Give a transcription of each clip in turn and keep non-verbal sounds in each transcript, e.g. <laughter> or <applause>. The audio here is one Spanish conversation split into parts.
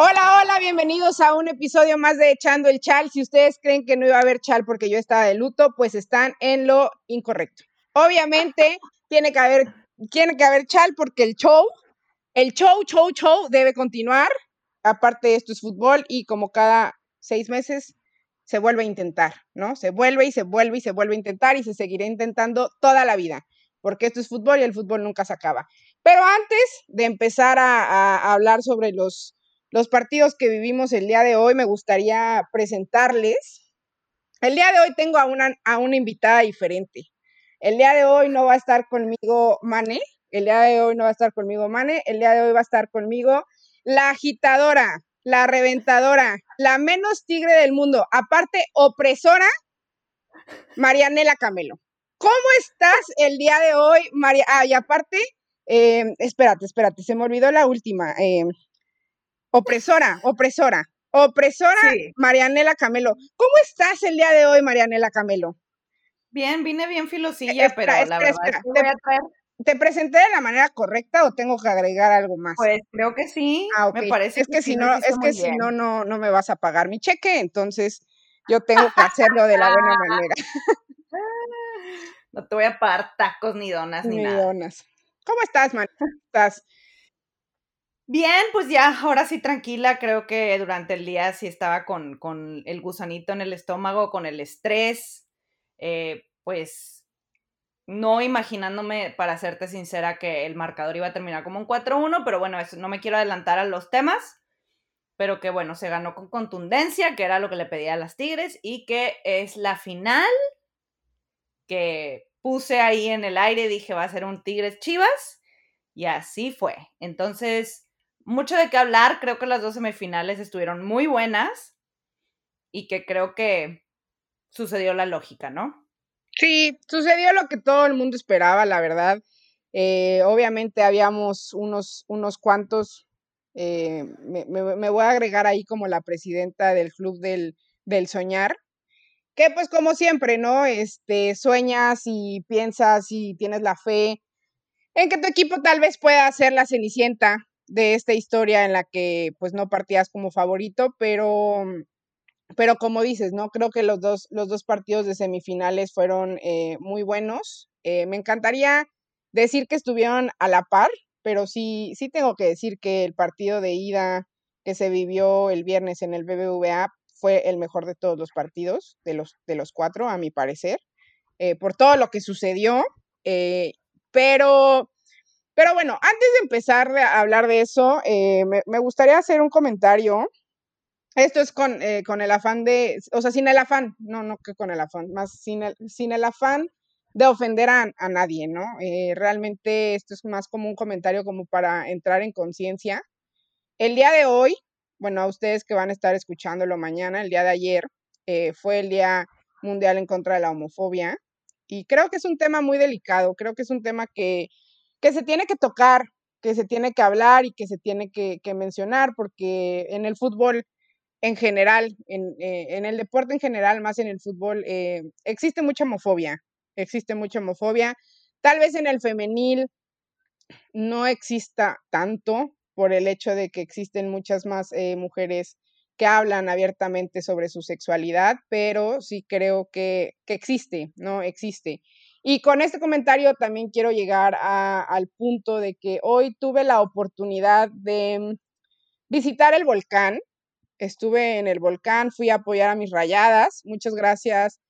Hola, hola, bienvenidos a un episodio más de Echando el Chal. Si ustedes creen que no iba a haber chal porque yo estaba de luto, pues están en lo incorrecto. Obviamente tiene que haber, tiene que haber chal porque el show, el show, show, show debe continuar. Aparte, esto es fútbol y como cada seis meses se vuelve a intentar, ¿no? Se vuelve y se vuelve y se vuelve a intentar y se seguirá intentando toda la vida, porque esto es fútbol y el fútbol nunca se acaba. Pero antes de empezar a, a hablar sobre los los partidos que vivimos el día de hoy, me gustaría presentarles. El día de hoy tengo a una, a una invitada diferente. El día de hoy no va a estar conmigo Mane, el día de hoy no va a estar conmigo Mane, el día de hoy va a estar conmigo la agitadora, la reventadora, la menos tigre del mundo, aparte opresora, Marianela Camelo. ¿Cómo estás el día de hoy, María? Ah, y aparte, eh, espérate, espérate, se me olvidó la última. Eh, Opresora, opresora. Opresora Marianela Camelo. ¿Cómo estás el día de hoy, Marianela Camelo? Bien, vine bien filosilla, pero la verdad es que voy a traer... ¿Te presenté de la manera correcta o tengo que agregar algo más? Pues creo que sí. Ah, Me parece es que, si no, es que si no, no, no me vas a pagar mi cheque, entonces yo tengo que hacerlo de la buena <laughs> manera. No te voy a pagar tacos ni donas ni, ni nada. donas. ¿Cómo estás, man? ¿Estás? Bien, pues ya, ahora sí tranquila, creo que durante el día sí estaba con, con el gusanito en el estómago, con el estrés, eh, pues no imaginándome, para serte sincera, que el marcador iba a terminar como un 4-1, pero bueno, eso, no me quiero adelantar a los temas, pero que bueno, se ganó con contundencia, que era lo que le pedía a las Tigres, y que es la final que puse ahí en el aire, dije va a ser un Tigres Chivas, y así fue. Entonces mucho de qué hablar. Creo que las dos semifinales estuvieron muy buenas y que creo que sucedió la lógica, ¿no? Sí, sucedió lo que todo el mundo esperaba, la verdad. Eh, obviamente habíamos unos, unos cuantos, eh, me, voy a agregar ahí como la presidenta del club del, del soñar, que pues como siempre, ¿no? Este, sueñas y piensas y tienes la fe en que tu equipo tal vez pueda ser la cenicienta de esta historia en la que pues no partías como favorito, pero, pero como dices, ¿no? Creo que los dos, los dos partidos de semifinales fueron eh, muy buenos. Eh, me encantaría decir que estuvieron a la par, pero sí, sí tengo que decir que el partido de ida que se vivió el viernes en el BBVA fue el mejor de todos los partidos, de los, de los cuatro, a mi parecer, eh, por todo lo que sucedió. pero pero bueno, antes de empezar a hablar de eso, eh, me, gustaría hacer un comentario. Esto es con, eh, con, el afán de, o sea, sin el afán, no, no que con el afán, más sin el, sin el afán de ofender a, nadie, ¿no? Eh, realmente esto es más como un comentario como para entrar en conciencia. El día de hoy, bueno, a ustedes que van a estar escuchándolo mañana, el día de ayer, fue el Día Mundial en contra de la Homofobia. Y creo que es un tema muy delicado, creo que es un tema que que se tiene que tocar, que se tiene que hablar y que se tiene que, mencionar, porque en el fútbol en general, en, eh, en, el deporte en general, más en el fútbol, eh, existe mucha homofobia, existe mucha homofobia. Tal vez en el femenil no exista tanto por el hecho de que existen muchas más eh, mujeres que hablan abiertamente sobre su sexualidad, pero sí creo que, que existe, ¿no? Existe. Y con este comentario también quiero llegar al punto de que hoy tuve la oportunidad de visitar el volcán. Estuve en el volcán, fui a apoyar a mis rayadas. Muchas gracias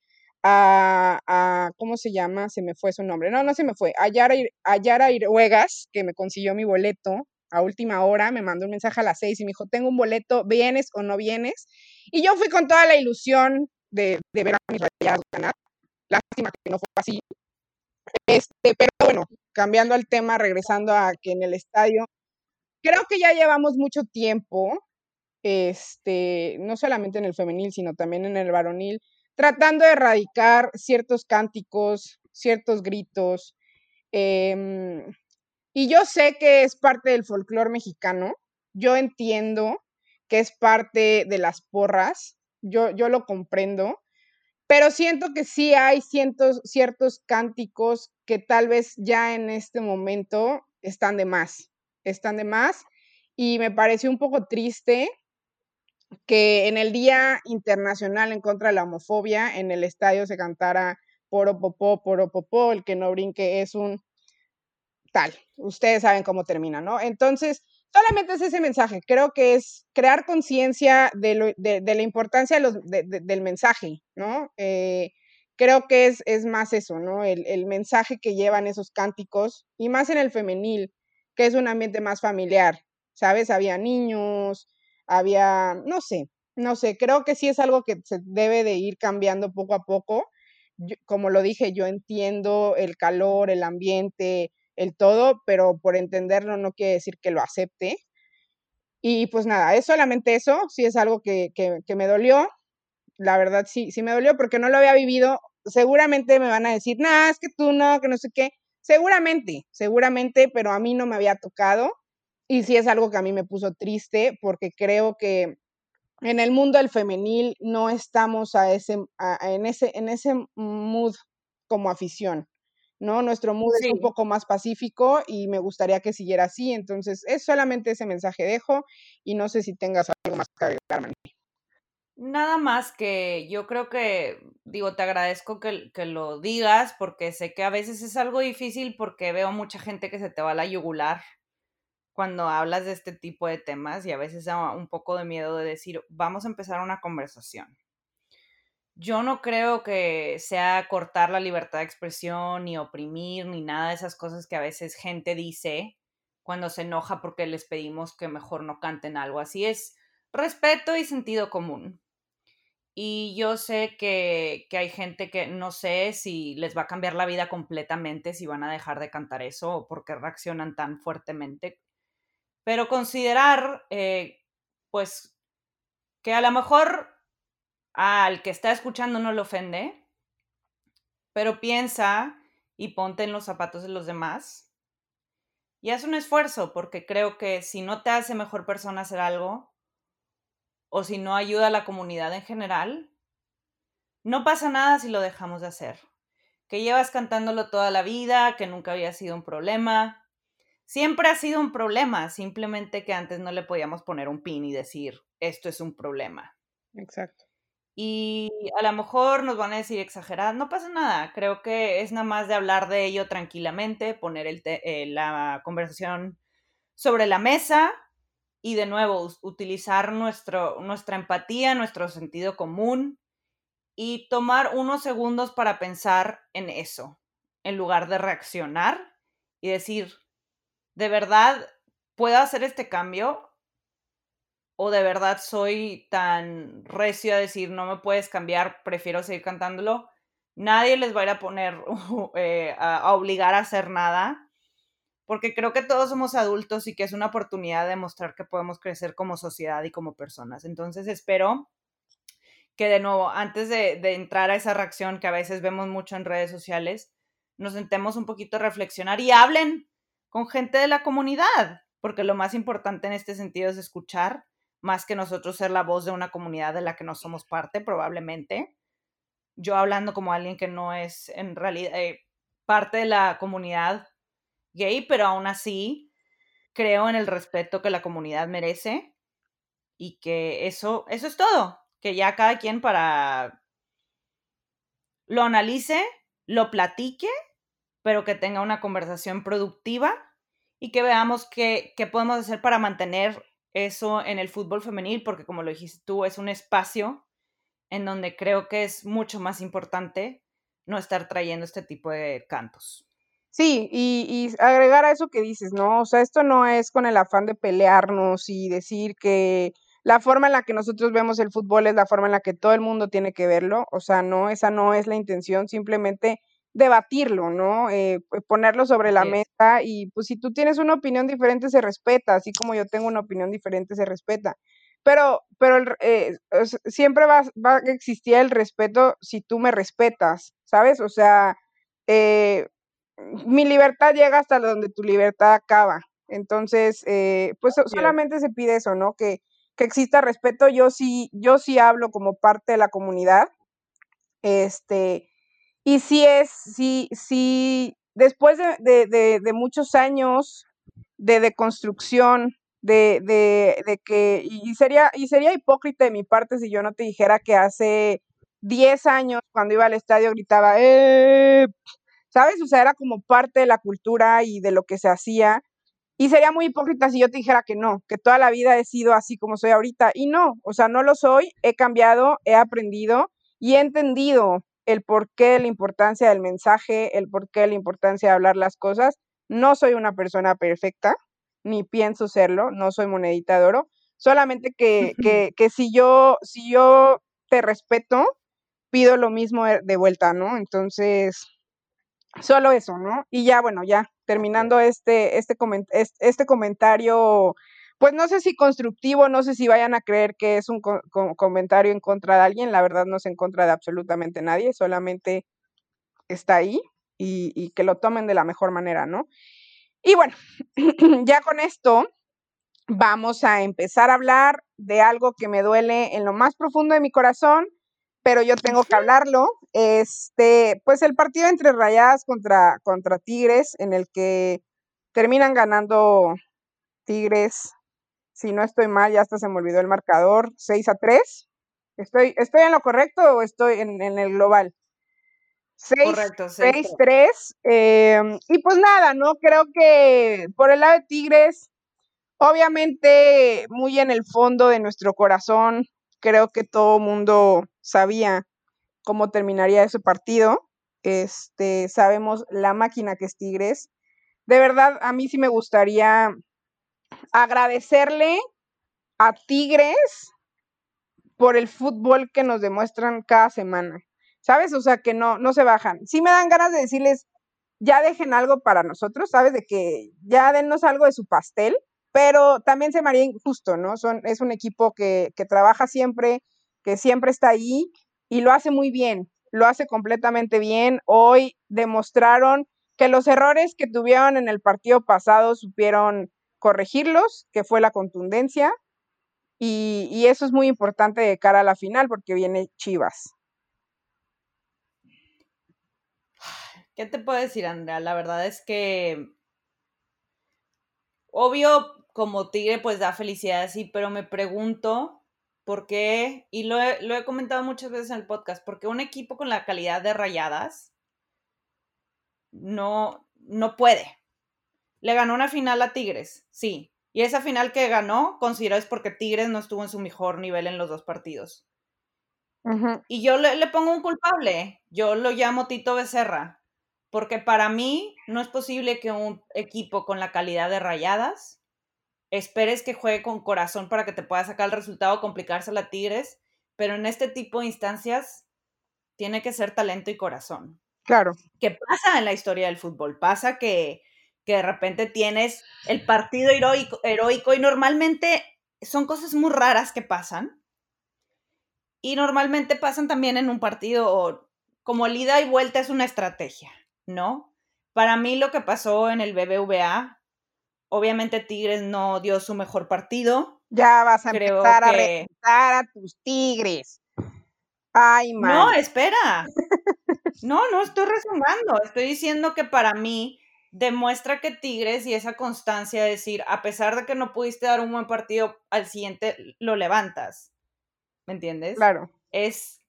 a, ¿cómo se llama? Se me fue su nombre. No, no se me fue. A Yara, a Yara Iruegas, que me consiguió mi boleto a última hora, me mandó un mensaje a las seis y me dijo, tengo un boleto, ¿vienes o no vienes? Y yo fui con toda la ilusión de, de ver a mis rayadas ganar. Lástima que no fue así. Este, pero bueno, cambiando al tema, regresando a que en el estadio, creo que ya llevamos mucho tiempo, este, no solamente en el femenil, sino también en el varonil, tratando de erradicar ciertos cánticos, ciertos gritos. Em, y yo sé que es parte del folclore mexicano, yo entiendo que es parte de las porras, yo, yo lo comprendo, pero siento que sí hay cientos, ciertos cánticos que tal vez ya en este momento están de más, están de más. Y me pareció un poco triste que en el Día Internacional en contra de la homofobia en el estadio se cantara poro popó, poro popó, el que no brinque es un tal. Ustedes saben cómo termina, ¿no? Entonces, solamente es ese mensaje. Creo que es crear conciencia de, la importancia del mensaje, ¿no? Eh, creo que es, más eso, ¿no? El, mensaje que llevan esos cánticos, y más en el femenil, que es un ambiente más familiar, ¿sabes? Había niños, había, no sé, no sé, creo que sí es algo que se debe de ir cambiando poco a poco. como lo dije, yo entiendo el calor, el ambiente, el todo, pero por entenderlo no quiere decir que lo acepte. Y pues nada, es solamente eso, sí es algo que, que, me dolió, la verdad sí, sí me dolió porque no lo había vivido. Seguramente me van a decir, nada, es que tú no, que no sé qué. Seguramente, seguramente, pero a mí no me había tocado. Y sí es algo que a mí me puso triste porque creo que en el mundo del femenil no estamos a ese, en, ese, en ese mood como afición. ¿No? Nuestro mood es un poco más pacífico y me gustaría que siguiera así. Entonces, es solamente ese mensaje dejo y no sé si tengas algo más que agregar, Nada más que yo creo que, digo, te agradezco que, que, lo digas porque sé que a veces es algo difícil porque veo mucha gente que se te va a la yugular cuando hablas de este tipo de temas y a veces da un poco de miedo de decir, vamos a empezar una conversación. Yo no creo que sea cortar la libertad de expresión, ni oprimir, ni nada de esas cosas que a veces gente dice cuando se enoja porque les pedimos que mejor no canten algo. Así es respeto y sentido común. Y yo sé que, que, hay gente que no sé si les va a cambiar la vida completamente, si van a dejar de cantar eso o por qué reaccionan tan fuertemente. Pero considerar, eh, pues, que a lo mejor al que está escuchando no le ofende, pero piensa y ponte en los zapatos de los demás y haz un esfuerzo, porque creo que si no te hace mejor persona hacer algo, o si no ayuda a la comunidad en general, no pasa nada si lo dejamos de hacer. Que llevas cantándolo toda la vida, que nunca había sido un problema. Siempre ha sido un problema, simplemente que antes no le podíamos poner un pin y decir, esto es un problema. Exacto y a lo mejor nos van a decir exagerada, no pasa nada, creo que es nada más de hablar de ello tranquilamente, poner el eh, la conversación sobre la mesa y de nuevo utilizar nuestro, nuestra empatía, nuestro sentido común y tomar unos segundos para pensar en eso, en lugar de reaccionar y decir, ¿de verdad puedo hacer este cambio? O de verdad soy tan recio a decir no me puedes cambiar, prefiero seguir cantándolo, nadie les va a ir a poner, <laughs> eh, a, obligar a hacer nada, porque creo que todos somos adultos y que es una oportunidad de mostrar que podemos crecer como sociedad y como personas. Entonces espero que de nuevo, antes de, de entrar a esa reacción que a veces vemos mucho en redes sociales, nos sentemos un poquito a reflexionar y hablen con gente de la comunidad, porque lo más importante en este sentido es escuchar más que nosotros ser la voz de una comunidad de la que no somos parte, probablemente. Yo hablando como alguien que no es en realidad eh, parte de la comunidad gay, pero aún así creo en el respeto que la comunidad merece y que eso, eso es todo, que ya cada quien para lo analice, lo platique, pero que tenga una conversación productiva y que veamos qué, qué podemos hacer para mantener eso en el fútbol femenil, porque como lo dijiste tú, es un espacio en donde creo que es mucho más importante no estar trayendo este tipo de cantos. Sí, y, y, agregar a eso que dices, ¿no? O sea, esto no es con el afán de pelearnos y decir que la forma en la que nosotros vemos el fútbol es la forma en la que todo el mundo tiene que verlo. O sea, no, esa no es la intención, simplemente debatirlo, ¿no? Eh, ponerlo sobre la mesa y pues si tú tienes una opinión diferente se respeta, así como yo tengo una opinión diferente se respeta. Pero, pero eh, siempre va, va, a existir el respeto si tú me respetas, ¿sabes? O sea, eh, mi libertad llega hasta donde tu libertad acaba. Entonces, pues solamente se pide eso, ¿no? Que, que exista respeto. Yo sí, yo sí hablo como parte de la comunidad. Este, y si es, si, si después de, de, de, muchos años de deconstrucción de, de, de que, y sería, y sería hipócrita de mi parte si yo no te dijera que hace 10 años, cuando iba al estadio, gritaba, ¡eh! ¿Sabes? O sea, era como parte de la cultura y de lo que se hacía. Y sería muy hipócrita si yo te dijera que no, que toda la vida he sido así como soy ahorita. Y no, o sea, no lo soy, he cambiado, he aprendido y he entendido el porqué la importancia del mensaje, el porqué la importancia de hablar las cosas. No soy una persona perfecta, ni pienso serlo, no soy monedita de oro, solamente que, <laughs> que, que si yo, si yo te respeto, pido lo mismo de vuelta, ¿no? Entonces, solo eso, ¿no? Y ya, bueno, ya terminando este, este, este comentario, pues no sé si constructivo, no sé si vayan a creer que es un comentario en contra de alguien, la verdad no es en contra de absolutamente nadie, solamente está ahí y, y que lo tomen de la mejor manera, ¿no? Y bueno, <clears throat> ya con esto vamos a empezar a hablar de algo que me duele en lo más profundo de mi corazón, pero yo tengo que hablarlo. Este, pues el partido entre Rayadas contra, contra Tigres, en el que terminan ganando Tigres, si no estoy mal, ya hasta se me olvidó el marcador, 6 a 3. ¿Estoy, estoy en lo correcto o estoy en, en el global? 6, 6 3. Eh, y pues nada, ¿no? Creo que por el lado de Tigres, obviamente muy en el fondo de nuestro corazón, creo que todo mundo sabía cómo terminaría ese partido. Este, sabemos la máquina que es Tigres. De verdad, a mí sí me gustaría agradecerle a Tigres por el fútbol que nos demuestran cada semana. ¿Sabes? O sea, que no, no se bajan. Sí me dan ganas de decirles, ya dejen algo para nosotros, ¿sabes? De que ya dennos algo de su pastel, pero también se me haría injusto, ¿no? Son, es un equipo que, que trabaja siempre, que siempre está ahí y lo hace muy bien, lo hace completamente bien. Hoy demostraron que los errores que tuvieron en el partido pasado supieron corregirlos, que fue la contundencia, y, eso es muy importante de cara a la final porque viene Chivas. ¿Qué te puedo decir, Andrea? La verdad es que, obvio, como Tigre, pues da felicidad, sí, pero me pregunto por qué, y lo he, lo he comentado muchas veces en el podcast, porque un equipo con la calidad de rayadas no, no puede. Le ganó una final a Tigres, sí. Y esa final que ganó, considero es porque Tigres no estuvo en su mejor nivel en los dos partidos. Y yo le, le, pongo un culpable. Yo lo llamo Tito Becerra. Porque para mí no es posible que un equipo con la calidad de rayadas esperes que juegue con corazón para que te pueda sacar el resultado, complicarse a Tigres, pero en este tipo de instancias tiene que ser talento y corazón. Claro. ¿Qué pasa en la historia del fútbol? Pasa que, que de repente tienes el partido heroico, heroico y normalmente son cosas muy raras que pasan. Y normalmente pasan también en un partido como el ida y vuelta es una estrategia, ¿no? Para mí lo que pasó en el BBVA Obviamente Tigres no dio su mejor partido. Ya vas a empezar a reventar a tus Tigres. Ay, man. No, espera. No, no estoy resumando. Estoy diciendo que para mí demuestra que Tigres y esa constancia de decir, a pesar de que no pudiste dar un buen partido, al siguiente lo levantas. ¿Me entiendes? Claro. Es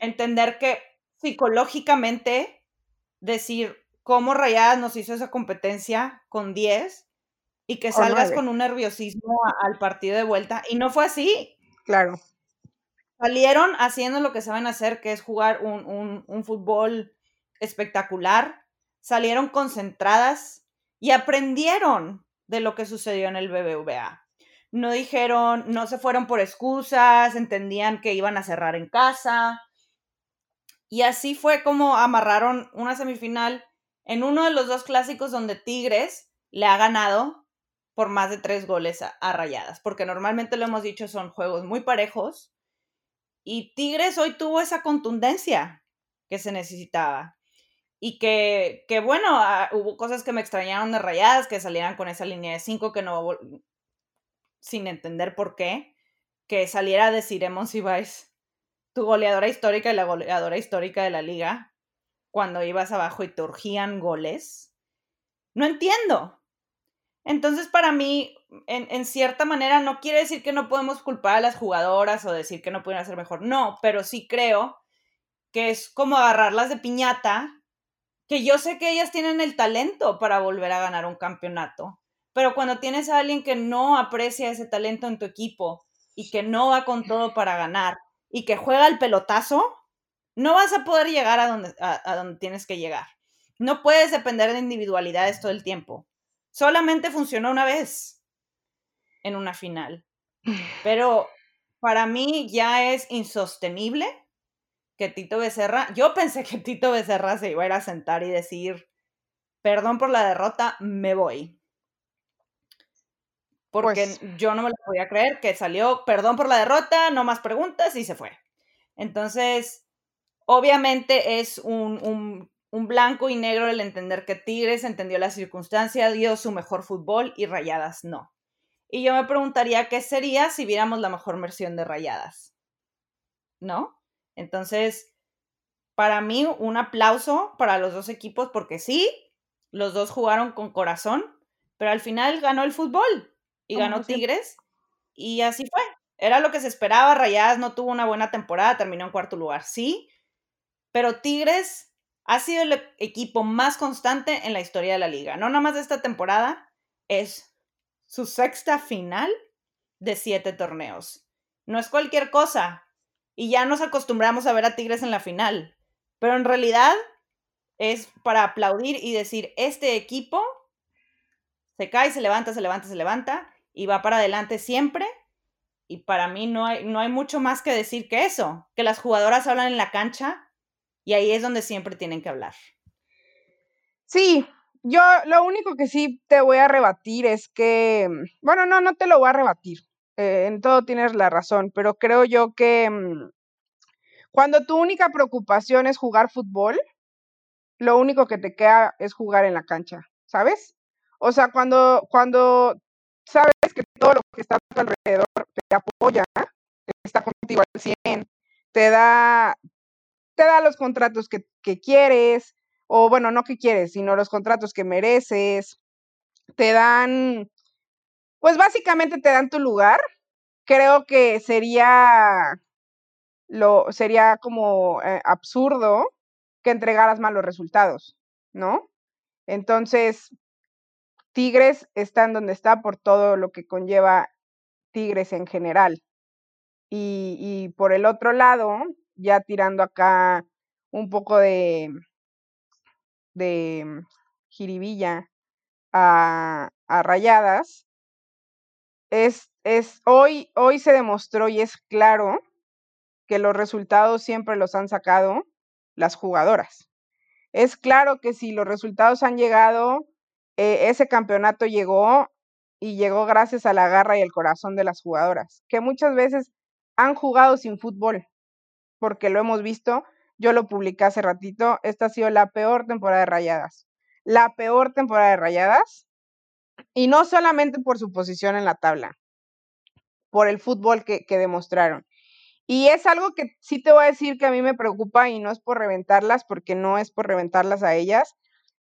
entender que psicológicamente decir cómo Rayadas nos hizo esa competencia con 10 y que salgas con un nerviosismo al partido de vuelta. Y no fue así. Claro. Salieron haciendo lo que saben hacer, que es jugar un, un fútbol espectacular. Salieron concentradas y aprendieron de lo que sucedió en el BBVA. No dijeron, no se fueron por excusas, entendían que iban a cerrar en casa. Y así fue como amarraron una semifinal en uno de los dos clásicos donde Tigres le ha ganado por más de tres goles a, rayadas, porque normalmente lo hemos dicho, son juegos muy parejos. Y Tigres hoy tuvo esa contundencia que se necesitaba. Y que, que bueno, ah, hubo cosas que me extrañaron de rayadas, que salieran con esa línea de cinco, que no, sin entender por qué, que saliera de Ciremon Sibais, tu goleadora histórica y la goleadora histórica de la liga, cuando ibas abajo y te urgían goles. No entiendo. Entonces, para mí, en, cierta manera no quiere decir que no podemos culpar a las jugadoras o decir que no pueden hacer mejor. No, pero sí creo que es como agarrarlas de piñata, que yo sé que ellas tienen el talento para volver a ganar un campeonato, pero cuando tienes a alguien que no aprecia ese talento en tu equipo y que no va con todo para ganar y que juega el pelotazo, no vas a poder llegar a donde, a donde tienes que llegar. No puedes depender de individualidades todo el tiempo. Solamente funcionó una vez en una final. <sighs> Pero para mí ya es insostenible que Tito Becerra, yo pensé que Tito Becerra se iba a ir a sentar y decir, perdón por la derrota, me voy. Porque pues yo no me lo podía creer, que salió, perdón por la derrota, no más preguntas y se fue. Entonces, obviamente es un, un blanco y negro el entender que Tigres entendió la circunstancia, dio su mejor fútbol y Rayadas no. Y yo me preguntaría qué sería si viéramos la mejor versión de Rayadas. ¿No? Entonces, para mí, un aplauso para los dos equipos porque sí, los dos jugaron con corazón, pero al final ganó el fútbol y ganó Tigres y así fue. Era lo que se esperaba, Rayadas no tuvo una buena temporada, terminó en cuarto lugar, sí, pero Tigres ha sido el equipo más constante en la historia de la liga. No nada más de esta temporada, es su sexta final de siete torneos. No es cualquier cosa. Y ya nos acostumbramos a ver a Tigres en la final. Pero en realidad es para aplaudir y decir, este equipo se cae, se levanta, se levanta, se levanta y va para adelante siempre. Y para mí no hay, no hay mucho más que decir que eso, que las jugadoras hablan en la cancha y ahí es donde siempre tienen que hablar. Sí, yo lo único que sí te voy a rebatir es que, bueno, no, no te lo voy a rebatir. Eh, en todo tienes la razón, pero creo yo que mm, cuando tu única preocupación es jugar fútbol, lo único que te queda es jugar en la cancha, ¿sabes? O sea, cuando, cuando sabes que todo lo que está a tu alrededor te apoya, está contigo al 100, te da, te da los contratos que, quieres, o bueno, no que quieres, sino los contratos que mereces, te dan, pues básicamente te dan tu lugar. Creo que sería, lo, sería como eh, absurdo que entregaras malos resultados, ¿no? Entonces, Tigres está en donde está por todo lo que conlleva Tigres en general. Y, y por el otro lado, ya tirando acá un poco de, de jiribilla a, a rayadas, es, es hoy, hoy se demostró y es claro que los resultados siempre los han sacado las jugadoras. Es claro que si los resultados han llegado, eh, ese campeonato llegó y llegó gracias a la garra y el corazón de las jugadoras, que muchas veces han jugado sin fútbol, porque lo hemos visto. Yo lo publiqué hace ratito. Esta ha sido la peor temporada de Rayadas. La peor temporada de Rayadas. Y no solamente por su posición en la tabla, por el fútbol que, demostraron. Y es algo que sí te voy a decir que a mí me preocupa y no es por reventarlas, porque no es por reventarlas a ellas,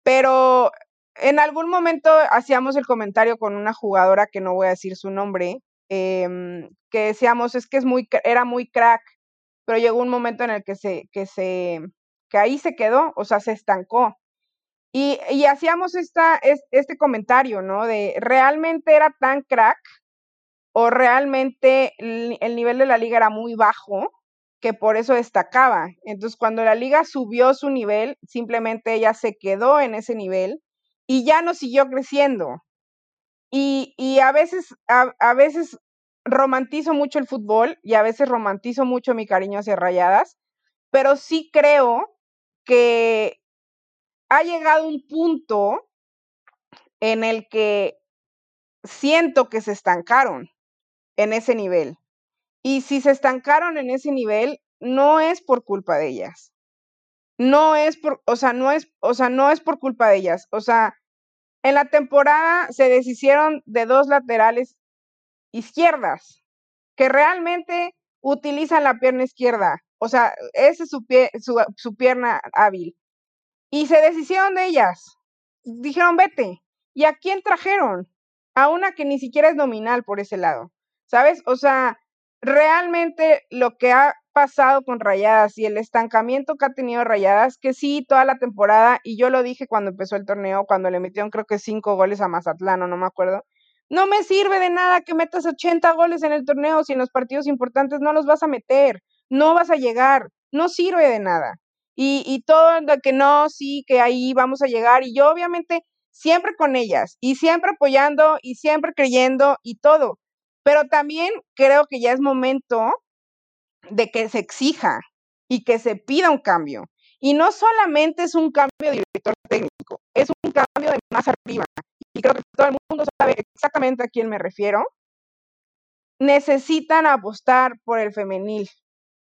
pero en algún momento hacíamos el comentario con una jugadora que no voy a decir su nombre, em, que decíamos es que es muy, era muy crack pero llegó un momento en el que se, que se, que ahí se quedó, o sea, se estancó. Y, hacíamos esta, este comentario, ¿no? De, ¿realmente era tan crack o realmente el, el nivel de la liga era muy bajo que por eso destacaba? Entonces, cuando la liga subió su nivel, simplemente ella se quedó en ese nivel y ya no siguió creciendo. Y, y a veces, a, a, veces romantizo mucho el fútbol y a veces romantizo mucho mi cariño hacia Rayadas, pero sí creo que ha llegado un punto en el que siento que se estancaron en ese nivel. Y si se estancaron en ese nivel, no es por culpa de ellas. No es por, o sea, no es, o sea, no es por culpa de ellas. O sea, en la temporada se deshicieron de dos laterales izquierdas, que realmente utilizan la pierna izquierda. O sea, esa es su, pie, su, pierna hábil. Y se deshicieron de ellas. Dijeron, vete. ¿Y a quién trajeron? a una que ni siquiera es nominal por ese lado, ¿sabes? O sea, realmente lo que ha pasado con Rayadas y el estancamiento que ha tenido Rayadas, que sí, toda la temporada, y yo lo dije cuando empezó el torneo, cuando le metieron creo que cinco goles a Mazatlán, o no me acuerdo, no me sirve de nada que metas 80 goles en el torneo si en los partidos importantes no los vas a meter, no vas a llegar, no sirve de nada. Y, todo de que no, sí, que ahí vamos a llegar. Y yo obviamente siempre con ellas y siempre apoyando y siempre creyendo y todo. Pero también creo que ya es momento de que se exija y que se pida un cambio. Y no solamente es un cambio de director técnico, es un cambio de más arriba y creo que todo el mundo sabe exactamente a quién me refiero, necesitan apostar por el femenil.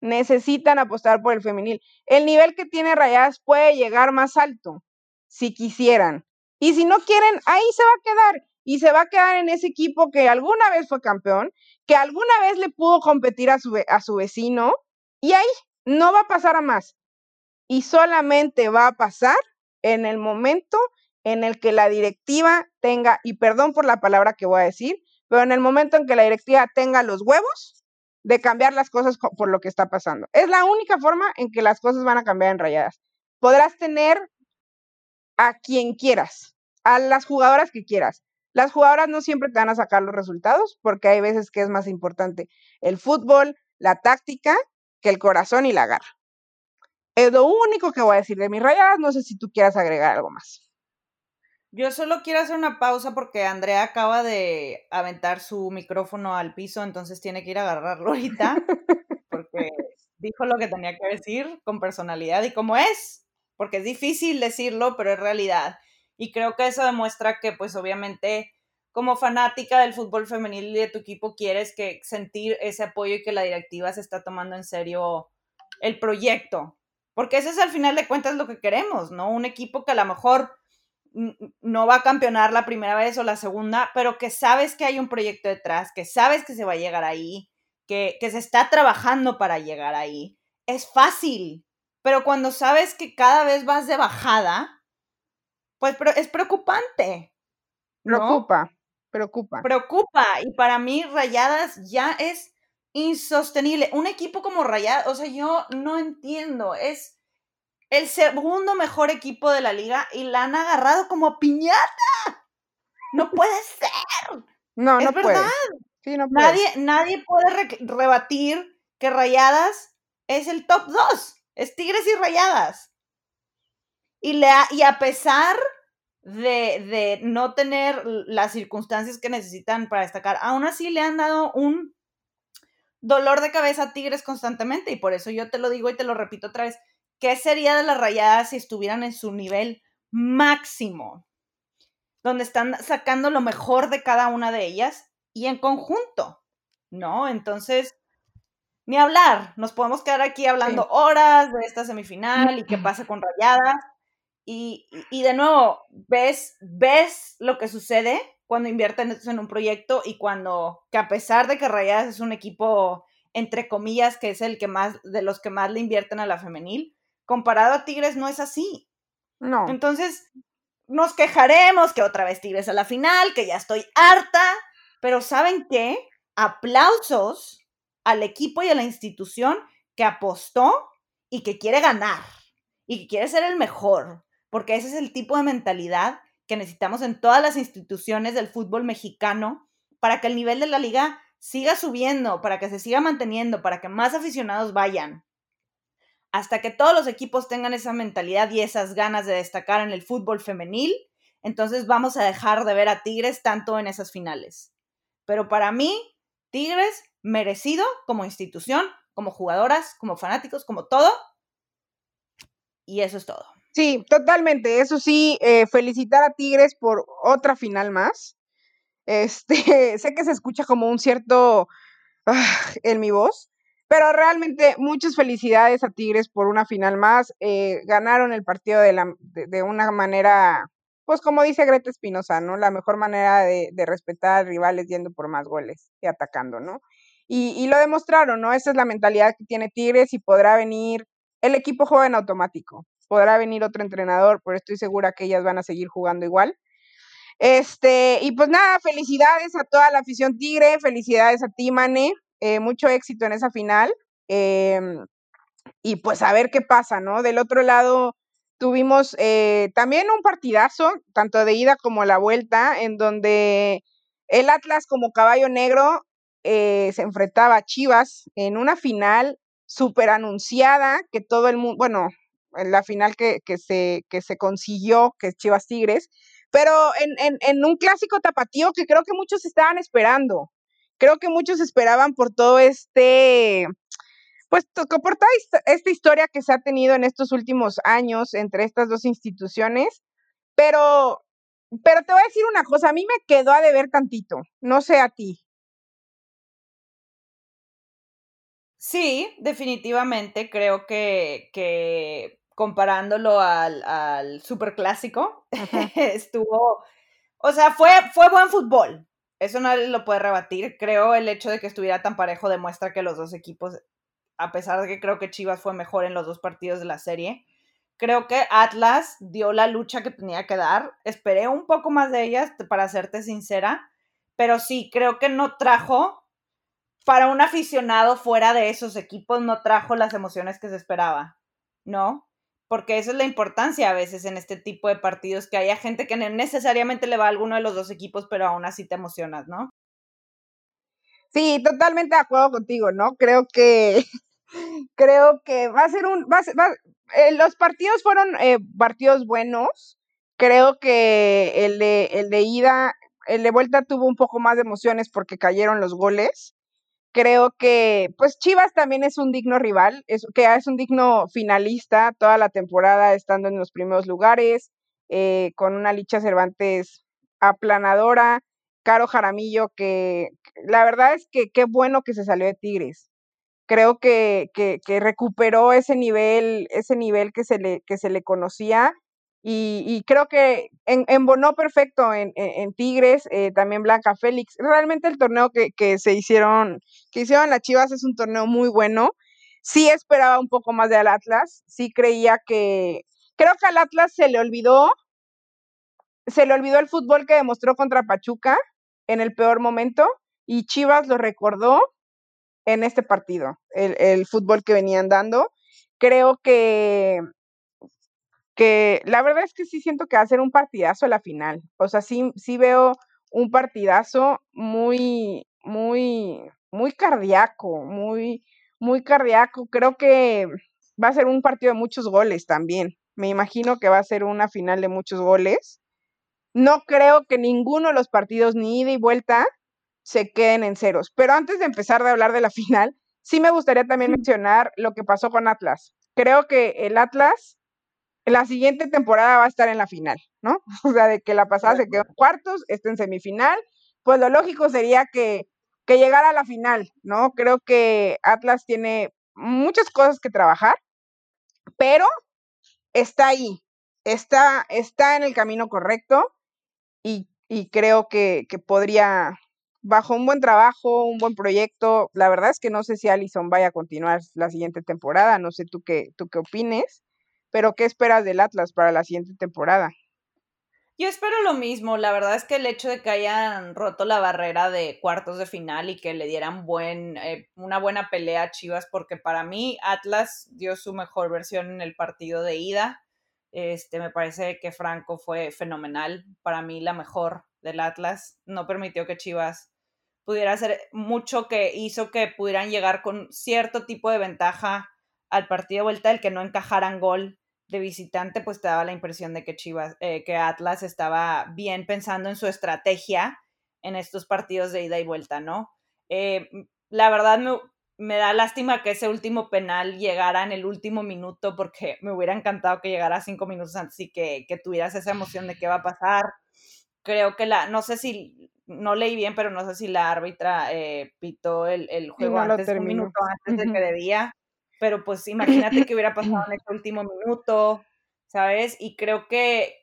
Necesitan apostar por el femenil. El nivel que tiene Rayadas puede llegar más alto si quisieran. Y si no quieren, ahí se va a quedar. Y se va a quedar en ese equipo que alguna vez fue campeón, que alguna vez le pudo competir a su, a su vecino. Y ahí no va a pasar a más. Y solamente va a pasar en el momento en el que la directiva tenga, y perdón por la palabra que voy a decir, pero en el momento en que la directiva tenga los huevos de cambiar las cosas por lo que está pasando. Es la única forma en que las cosas van a cambiar en rayadas. Podrás tener a quien quieras, a las jugadoras que quieras. Las jugadoras no siempre te van a sacar los resultados porque hay veces que es más importante el fútbol, la táctica, que el corazón y la garra. Es lo único que voy a decir de mis rayadas. No sé si tú quieras agregar algo más. Yo solo quiero hacer una pausa porque Andrea acaba de aventar su micrófono al piso, entonces tiene que ir a agarrarlo ahorita, <laughs> porque dijo lo que tenía que decir con personalidad y como es, porque es difícil decirlo, pero es realidad. Y creo que eso demuestra que, pues obviamente, como fanática del fútbol femenil y de tu equipo, quieres que sentir ese apoyo y que la directiva se está tomando en serio el proyecto. Porque ese es al final de cuentas lo que queremos, ¿no? Un equipo que a lo mejor no va a campeonar la primera vez o la segunda, pero que sabes que hay un proyecto detrás, que sabes que se va a llegar ahí, que, se está trabajando para llegar ahí. Es fácil, pero cuando sabes que cada vez vas de bajada, pues es preocupante. Preocupa, preocupa. Preocupa. Y para mí, Rayadas ya es insostenible. Un equipo como Rayadas, o sea, yo no entiendo. Es el segundo mejor equipo de la liga y la han agarrado como piñata. No puede ser. No, no verdad. Sí, no puede. Nadie, nadie puede rebatir que Rayadas es el top 2. Es Tigres y Rayadas. Y, le y a pesar de, de, no tener las circunstancias que necesitan para destacar, aún así le han dado un dolor de cabeza a Tigres constantemente. Y por eso yo te lo digo y te lo repito otra vez. ¿Qué sería de las rayadas si estuvieran en su nivel máximo? Donde están sacando lo mejor de cada una de ellas y en conjunto, ¿no? Entonces, ni hablar, nos podemos quedar aquí hablando horas de esta semifinal y qué pasa con rayadas. Y, y, de nuevo, ves, ves lo que sucede cuando invierten en un proyecto y cuando, que a pesar de que Rayadas es un equipo, entre comillas, que es el que más, de los que más le invierten a la femenil, comparado a Tigres no es así. No. Entonces, nos quejaremos que otra vez Tigres a la final, que ya estoy harta, pero ¿saben qué? Aplausos al equipo y a la institución que apostó y que quiere ganar y que quiere ser el mejor, porque ese es el tipo de mentalidad que necesitamos en todas las instituciones del fútbol mexicano para que el nivel de la liga siga subiendo, para que se siga manteniendo, para que más aficionados vayan hasta que todos los equipos tengan esa mentalidad y esas ganas de destacar en el fútbol femenil, entonces vamos a dejar de ver a Tigres tanto en esas finales. Pero para mí, Tigres merecido como institución, como jugadoras, como fanáticos, como todo. Y eso es todo. Sí, totalmente. Eso sí, eh, felicitar a Tigres por otra final más. Este, <laughs> sé que se escucha como un cierto ah, en mi voz, pero realmente muchas felicidades a Tigres por una final más. Eh, ganaron el partido de, la, de, una manera, pues como dice Greta Espinosa, ¿no? La mejor manera de, de, respetar rivales yendo por más goles y atacando, ¿no? Y, y, lo demostraron, ¿no? Esa es la mentalidad que tiene Tigres y podrá venir, el equipo juega en automático, podrá venir otro entrenador, pero estoy segura que ellas van a seguir jugando igual. Este, y pues nada, felicidades a toda la afición Tigre, felicidades a ti, Mane, eh, mucho éxito en esa final. Em, y pues a ver qué pasa, ¿no? Del otro lado tuvimos eh, también un partidazo, tanto de ida como la vuelta, en donde el Atlas como caballo negro eh, se enfrentaba a Chivas en una final súper anunciada, que todo el mundo, bueno, en la final que, que, se, que se consiguió, que es Chivas Tigres, pero en, en, en un clásico tapatío que creo que muchos estaban esperando. Creo que muchos esperaban por todo este, pues por toda esta historia que se ha tenido en estos últimos años entre estas dos instituciones, pero, pero te voy a decir una cosa, a mí me quedó a deber tantito, no sé a ti. Sí, definitivamente creo que, que comparándolo al, al superclásico, <laughs> estuvo, o sea, fue, fue buen fútbol. Eso nadie lo puede rebatir. Creo el hecho de que estuviera tan parejo demuestra que los dos equipos, a pesar de que creo que Chivas fue mejor en los dos partidos de la serie, creo que Atlas dio la lucha que tenía que dar. Esperé un poco más de ellas, para serte sincera, pero sí, creo que no trajo, para un aficionado fuera de esos equipos, no trajo las emociones que se esperaba, ¿no? Porque esa es la importancia a veces en este tipo de partidos, que haya gente que no necesariamente le va a alguno de los dos equipos, pero aún así te emocionas, ¿no? Sí, totalmente de acuerdo contigo, ¿no? Creo que <laughs> creo que va a ser un va eh, los partidos fueron eh, partidos buenos. Creo que el de el de ida, el de vuelta tuvo un poco más de emociones porque cayeron los goles creo que pues Chivas también es un digno rival, es, que es un digno finalista toda la temporada estando en los primeros lugares, eh, con una Licha Cervantes aplanadora, Caro Jaramillo, que la verdad es que qué bueno que se salió de Tigres. Creo que, que, que recuperó ese nivel, ese nivel que se le, que se le conocía y, creo que en, embonó perfecto en, Tigres, eh, también Blanca Félix. Realmente el torneo que, se hicieron, que hicieron las Chivas es un torneo muy bueno. Sí esperaba un poco más de al Atlas, sí creía que, creo que al Atlas se le olvidó, se le olvidó el fútbol que demostró contra Pachuca en el peor momento y Chivas lo recordó en este partido, el fútbol que venían dando. Creo que que la verdad es que sí siento que va a ser un partidazo a la final. O sea, sí, sí veo un partidazo muy, muy, muy cardíaco, muy, muy cardíaco. Creo que va a ser un partido de muchos goles también. Me imagino que va a ser una final de muchos goles. No creo que ninguno de los partidos, ni ida y vuelta, se queden en ceros. Pero antes de empezar de hablar de la <laughs> final, sí me gustaría también mencionar lo que pasó con Atlas. Creo que el Atlas la siguiente temporada va a estar en la final, ¿no? <laughs> O sea, de que la pasada se quedó en cuartos, está en semifinal, pues lo lógico sería que, que llegara a la final, ¿no? Creo que Atlas tiene muchas cosas que trabajar, pero está ahí, está, está en el camino correcto y, creo que, que, podría, bajo un buen trabajo, un buen proyecto, la verdad es que no sé si Allison vaya a continuar la siguiente temporada, no sé tú qué, tú qué opines, pero ¿qué esperas del Atlas para la siguiente temporada? Yo espero lo mismo. La verdad es que el hecho de que hayan roto la barrera de cuartos de final y que le dieran buen, eh, una buena pelea a Chivas, porque para mí Atlas dio su mejor versión en el partido de ida. Este, me parece que Franco fue fenomenal. Para mí la mejor del Atlas. No permitió que Chivas pudiera hacer mucho que hizo que pudieran llegar con cierto tipo de ventaja al partido de vuelta, el que no encajaran gol de visitante, pues te daba la impresión de que Chivas, eh, que Atlas estaba bien pensando en su estrategia en estos partidos de ida y vuelta, ¿no? Eh, la verdad me, me, da lástima que ese último penal llegara en el último minuto porque me hubiera encantado que llegara cinco minutos antes y que, que tuvieras esa emoción de qué va a pasar. Creo que la, no sé si, no leí bien, pero no sé si la árbitra eh, pitó el, el juego antes, un minuto antes de que debía pero pues imagínate que hubiera pasado en <laughs> este último minuto, ¿sabes? Y creo que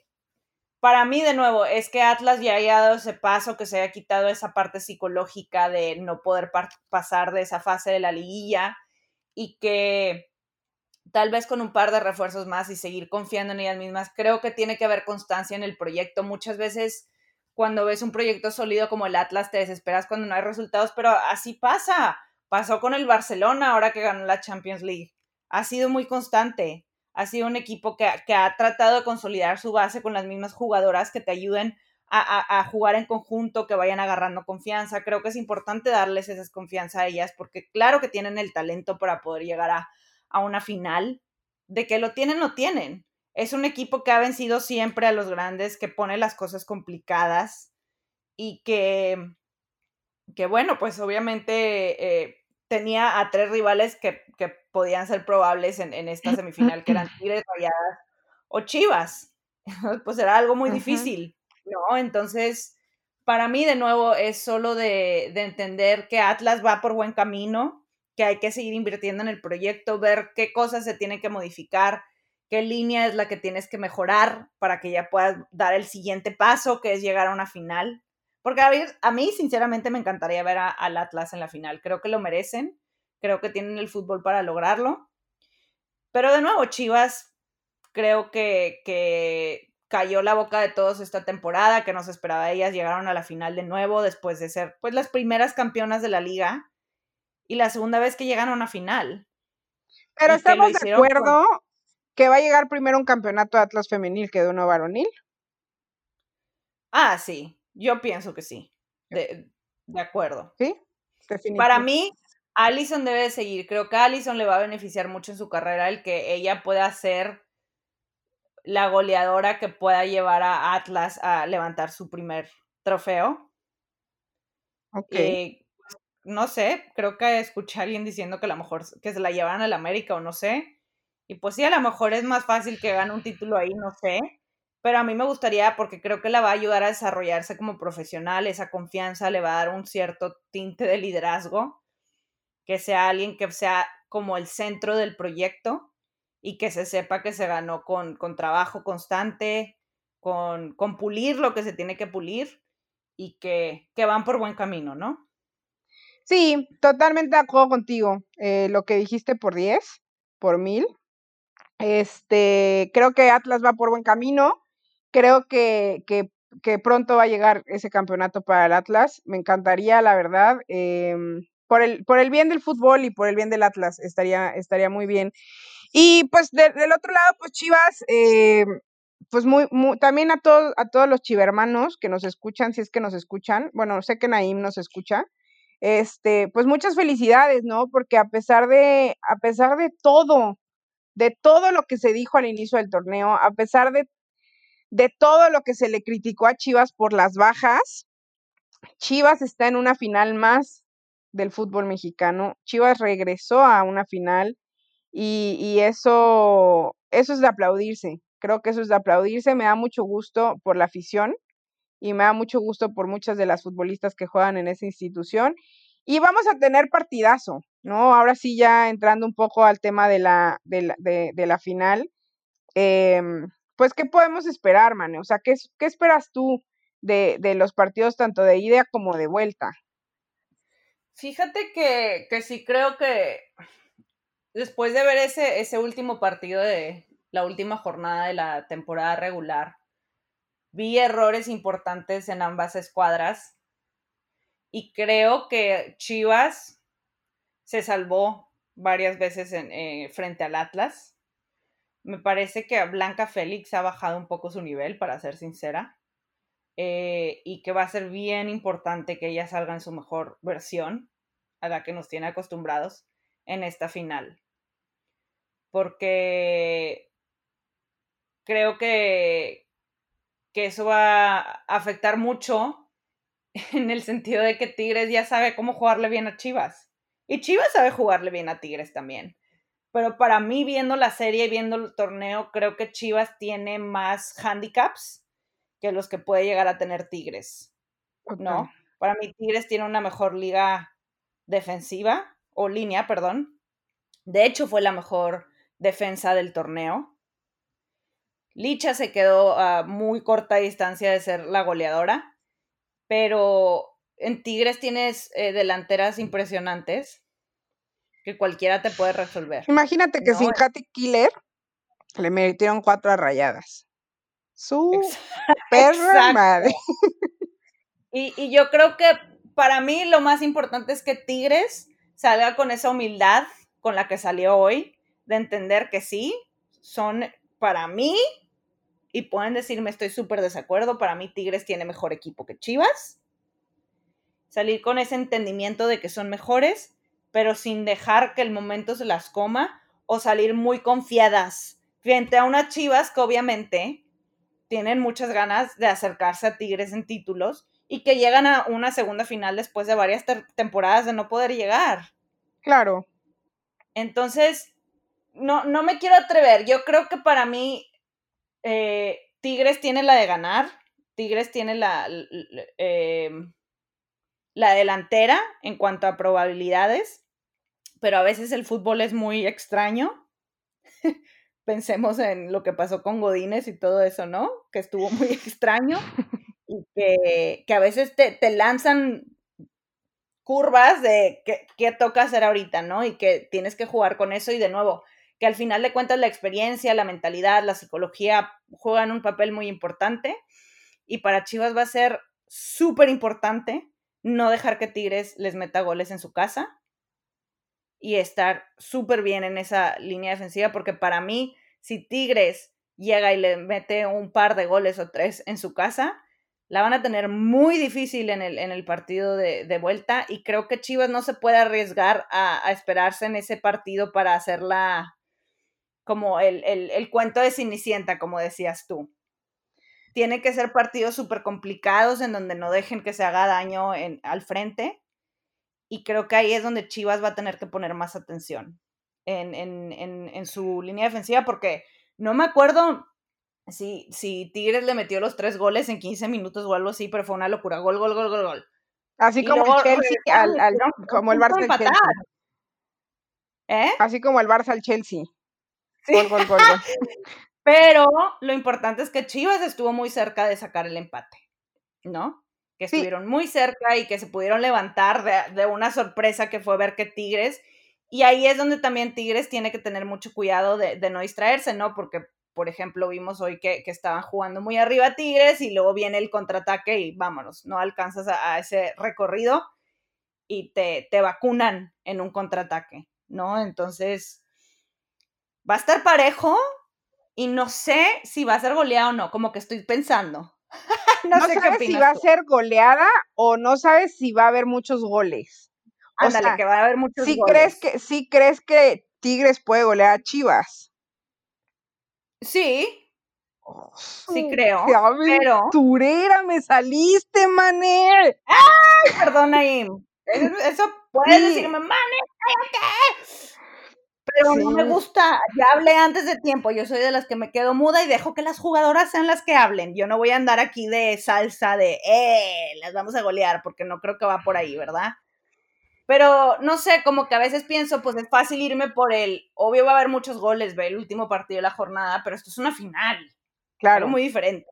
para mí, de nuevo, es que Atlas ya haya dado ese paso, que se haya quitado esa parte psicológica de no poder pasar de esa fase de la liguilla y que tal vez con un par de refuerzos más y seguir confiando en ellas mismas, creo que tiene que haber constancia en el proyecto. Muchas veces cuando ves un proyecto sólido como el Atlas, te desesperas cuando no hay resultados, pero así pasa. Pasó con el Barcelona ahora que ganó la Champions League. Ha sido muy constante. Ha sido un equipo que, que ha tratado de consolidar su base con las mismas jugadoras que te ayuden a, jugar en conjunto, que vayan agarrando confianza. Creo que es importante darles esa confianza a ellas porque claro que tienen el talento para poder llegar a, a una final. De que lo tienen, lo tienen. Es un equipo que ha vencido siempre a los grandes, que pone las cosas complicadas y que, que bueno, pues obviamente eh, tenía a tres rivales que, que podían ser probables en, en, esta semifinal, que eran <laughs> Tigres, Rayadas o Chivas. <laughs> Pues era algo muy difícil. ¿no? Entonces, para mí, de nuevo, es solo de, entender que Atlas va por buen camino, que hay que seguir invirtiendo en el proyecto, ver qué cosas se tienen que modificar, qué línea es la que tienes que mejorar para que ya puedas dar el siguiente paso, que es llegar a una final. Porque a mí, a mí sinceramente, me encantaría ver al Atlas en la final. Creo que lo merecen, creo que tienen el fútbol para lograrlo. Pero de nuevo, Chivas, creo que, que cayó la boca de todos esta temporada, que nos esperaba ellas, llegaron a la final de nuevo después de ser pues las primeras campeonas de la liga y la segunda vez que llegaron a una final. Pero estamos de acuerdo que va a llegar primero un campeonato de Atlas femenil que de uno varonil. Ah, sí, yo pienso que sí. De, de acuerdo. Sí, Para mí, Allison debe seguir. Creo que a Allison le va a beneficiar mucho en su carrera el que ella pueda ser la goleadora que pueda llevar a Atlas a levantar su primer trofeo. Ok. Eh, no sé, creo que escuché a alguien diciendo que a lo mejor que se la llevaran al América o no sé. Y pues sí, a lo mejor es más fácil que gane un título ahí, no sé. Pero a mí me gustaría porque creo que la va a ayudar a desarrollarse como profesional, esa confianza le va a dar un cierto tinte de liderazgo, que sea alguien que sea como el centro del proyecto y que se sepa que se ganó con, trabajo constante, con, con, pulir lo que se tiene que pulir y que, van por buen camino, ¿no? Sí, totalmente de acuerdo contigo. Eh, lo que dijiste por 10, por mil. Este, creo que Atlas va por buen camino. Creo que, pronto va a llegar ese campeonato para el Atlas. Me encantaría, la verdad. Em, por, el, por el bien del fútbol y por el bien del Atlas, estaría, estaría muy bien. Y pues del otro lado, pues Chivas, eh, pues muy, también a todos, a todos los chivermanos que nos escuchan, si es que nos escuchan, bueno, sé que Naim nos escucha, este, pues muchas felicidades, ¿no? Porque a pesar de, a pesar de todo, de todo lo que se dijo al inicio del torneo, a pesar de, de todo lo que se le criticó a Chivas por las bajas, Chivas está en una final más del fútbol mexicano. Chivas regresó a una final y, eso, eso es de aplaudirse. Creo que eso es de aplaudirse. Me da mucho gusto por la afición y me da mucho gusto por muchas de las futbolistas que juegan en esa institución. Y vamos a tener partidazo, ¿no? Ahora sí, ya entrando un poco al tema de la, de la, final, em, pues, ¿qué podemos esperar, Mane? O sea, ¿qué, esperas tú de, de, los partidos tanto de ida como de vuelta? Fíjate que, que sí creo que después de ver ese, ese último partido de la última jornada de la temporada regular, vi errores importantes en ambas escuadras y creo que Chivas se salvó varias veces en, eh, frente al Atlas. Me parece que Blanca Félix ha bajado un poco su nivel, para ser sincera, eh, y que va a ser bien importante que ella salga en su mejor versión, a la que nos tiene acostumbrados en esta final porque creo que, que eso va a afectar mucho <laughs> en el sentido de que Tigres ya sabe cómo jugarle bien a Chivas. Y Chivas sabe jugarle bien a Tigres también. Pero para mí, viendo la serie y viendo el torneo, creo que Chivas tiene más handicaps que los que puede llegar a tener Tigres. ¿No? Para mí, Tigres tiene una mejor liga defensiva, o línea, perdón. De hecho, fue la mejor defensa del torneo. Licha se quedó a muy corta distancia de ser la goleadora, pero en Tigres tienes eh, delanteras impresionantes que cualquiera te puede resolver. Imagínate que sin Katy Killer le metieron cuatro rayadas. Su <laughs> perra madre. Y, y yo creo que para mí lo más importante es que Tigres salga con esa humildad con la que salió hoy, de entender que sí, son para mí, y pueden decirme estoy súper desacuerdo, para mí Tigres tiene mejor equipo que Chivas. Salir con ese entendimiento de que son mejores, pero sin dejar que el momento se las coma o salir muy confiadas frente a unas Chivas que obviamente tienen muchas ganas de acercarse a Tigres en títulos y que llegan a una segunda final después de varias temporadas de no poder llegar. Claro. Entonces, no, no me quiero atrever. Yo creo que para mí eh, Tigres tiene la de ganar. Tigres tiene la, eh, la delantera en cuanto a probabilidades, pero a veces el fútbol es muy extraño. <laughs> Pensemos en lo que pasó con Godínez y todo eso, ¿no? Que estuvo muy <laughs> extraño y que, a veces te, lanzan curvas de qué, toca hacer ahorita, ¿no? Y que tienes que jugar con eso y de nuevo, que al final de cuentas la experiencia, la mentalidad, la psicología juegan un papel muy importante y para Chivas va a ser súper importante no dejar que Tigres les meta goles en su casa y estar súper bien en esa línea defensiva porque para mí si Tigres llega y le mete un par de goles o tres en su casa, la van a tener muy difícil en el, en el partido de, vuelta y creo que Chivas no se puede arriesgar a, esperarse en ese partido para hacerla como el, el, cuento de Cenicienta, como decías tú. Tiene que ser partidos súper complicados en donde no dejen que se haga daño en, al frente y creo que ahí es donde Chivas va a tener que poner más atención en, en, en su línea defensiva porque no me acuerdo si, si Tigres le metió los tres goles en 15 minutos o algo así, pero fue una locura. Gol, gol, gol, gol, gol. Así como el Chelsea, al, al, como el Barça al Chelsea. ¿Eh? Así como el Barça al Chelsea. Gol, gol, gol, gol. <laughs> pero lo importante es que Chivas estuvo muy cerca de sacar el empate, ¿no? Que estuvieron muy cerca y que se pudieron levantar de, de una sorpresa que fue ver que Tigres y ahí es donde también Tigres tiene que tener mucho cuidado de, de, no distraerse, ¿no? Porque por ejemplo, vimos hoy que, estaban jugando muy arriba Tigres y luego viene el contraataque y vámonos, no alcanzas a, ese recorrido y te, te, vacunan en un contraataque, ¿no? Entonces, va a estar parejo y no sé si va a ser goleada o no, como que estoy pensando. <laughs> no, sé sabes si va a ser goleada o no sabes si va a haber muchos goles. Ándale, que va a haber muchos goles. Crees que, ¿Sí crees que Tigres puede golear a Chivas? Sí. sí creo. ¡Qué aventurera me saliste, mané! ¡Ay, perdón, Naim! <laughs> Eso puedes decirme, mané, cállate. Pero no me gusta, ya hablé antes de tiempo, yo soy de las que me quedo muda y dejo que las jugadoras sean las que hablen. Yo no voy a andar aquí de salsa de, eh, las vamos a golear, porque no creo que va por ahí, ¿verdad? Pero no sé, como que a veces pienso, pues es fácil irme por el, obvio va a haber muchos goles, ve el último partido de la jornada, pero esto es una final. Claro. muy diferente.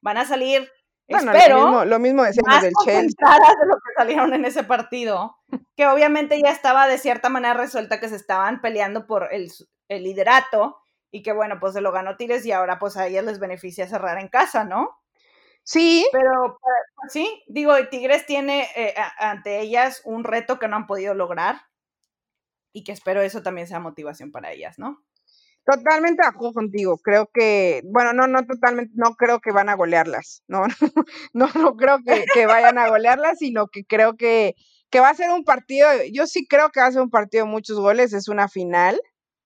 Van a salir, espero, lo mismo, lo más del Chelsea. de lo que salieron en ese partido, que obviamente ya estaba de cierta manera resuelta que se estaban peleando por el, el liderato y que bueno, pues se lo ganó Tigres y ahora pues a ellas les beneficia cerrar en casa, ¿no? Sí. Pero sí, digo, Tigres tiene eh, ante ellas un reto que no han podido lograr y que espero eso también sea motivación para ellas, ¿no? Totalmente de acuerdo contigo. Creo que, bueno, no, no totalmente, no creo que van a golearlas, no, <laughs> no, no, creo que, vayan a golearlas, sino que creo que, que va a ser un partido, yo sí creo que va a ser un partido de muchos goles, es una final,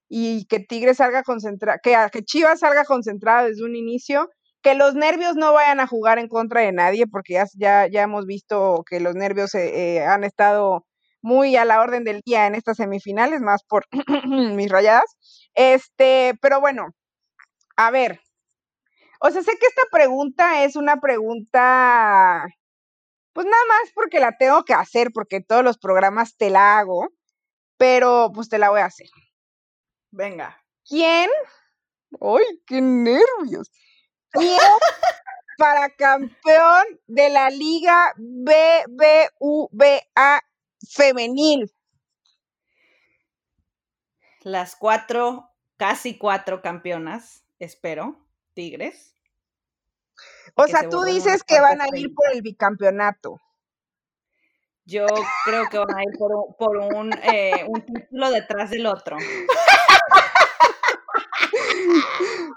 y que Tigres salga concentrado, que, que Chivas salga concentrado desde un inicio que los nervios no vayan a jugar en contra de nadie, porque ya, ya, hemos visto que los nervios eh, eh, han estado muy a la orden del día en estas semifinales, más por <clears throat> mis rayadas. Este, pero bueno, a ver. O sea, sé que esta pregunta es una pregunta, pues nada más porque la tengo que hacer, porque todos los programas te la hago, pero pues te la voy a hacer. Venga. ¿Quién? ¡Ay, qué nervios! para campeón de la Liga BBVA femenil. Las cuatro, casi cuatro campeonas, espero, Tigres. O sea, tú dices que van a ir por el bicampeonato. Yo creo que van a ir por, un, eh, un título detrás del otro.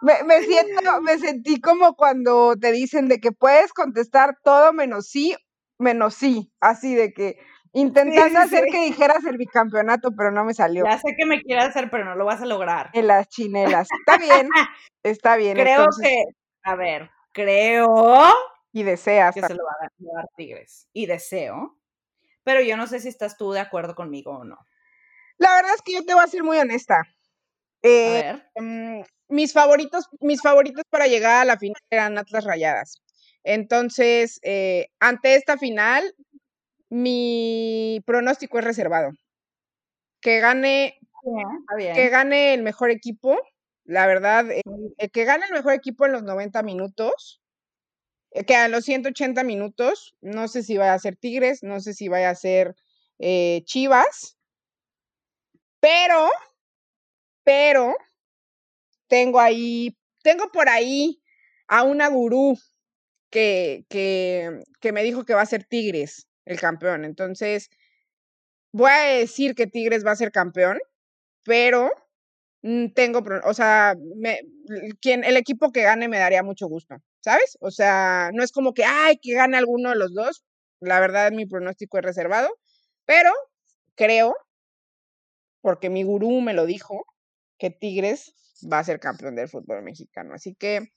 me, siento, me sentí como cuando te dicen de que puedes contestar todo menos sí, menos sí, así de que intentando hacer que dijeras el bicampeonato, pero no me salió. Ya sé que me quieres hacer, pero no lo vas a lograr. En las chinelas. Está bien, <laughs> está bien. Creo que, a ver, creo. Y deseas. Que se lo va a dar Tigres. Y deseo. Pero yo no sé si estás tú de acuerdo conmigo o no. La verdad es que yo te voy a ser muy honesta. Eh, mm, mis favoritos, mis favoritos para llegar a la final eran Atlas Rayadas. Entonces, eh, ante esta final, mi pronóstico es reservado. Que gane, que gane el mejor equipo. La verdad, eh, que gane el mejor equipo en los 90 minutos. que a los 180 minutos, no sé si vaya a ser Tigres, no sé si vaya a ser Chivas, pero pero tengo ahí, tengo por ahí a una gurú que, que, que me dijo que va a ser Tigres el campeón. Entonces, voy a decir que Tigres va a ser campeón, pero mm, tengo, o sea, me, quien, el equipo que gane me daría mucho gusto, ¿sabes? O sea, no es como que, ay, que gane alguno de los dos. La verdad, mi pronóstico es reservado, pero creo, porque mi gurú me lo dijo, que Tigres va a ser campeón del fútbol mexicano. Así que,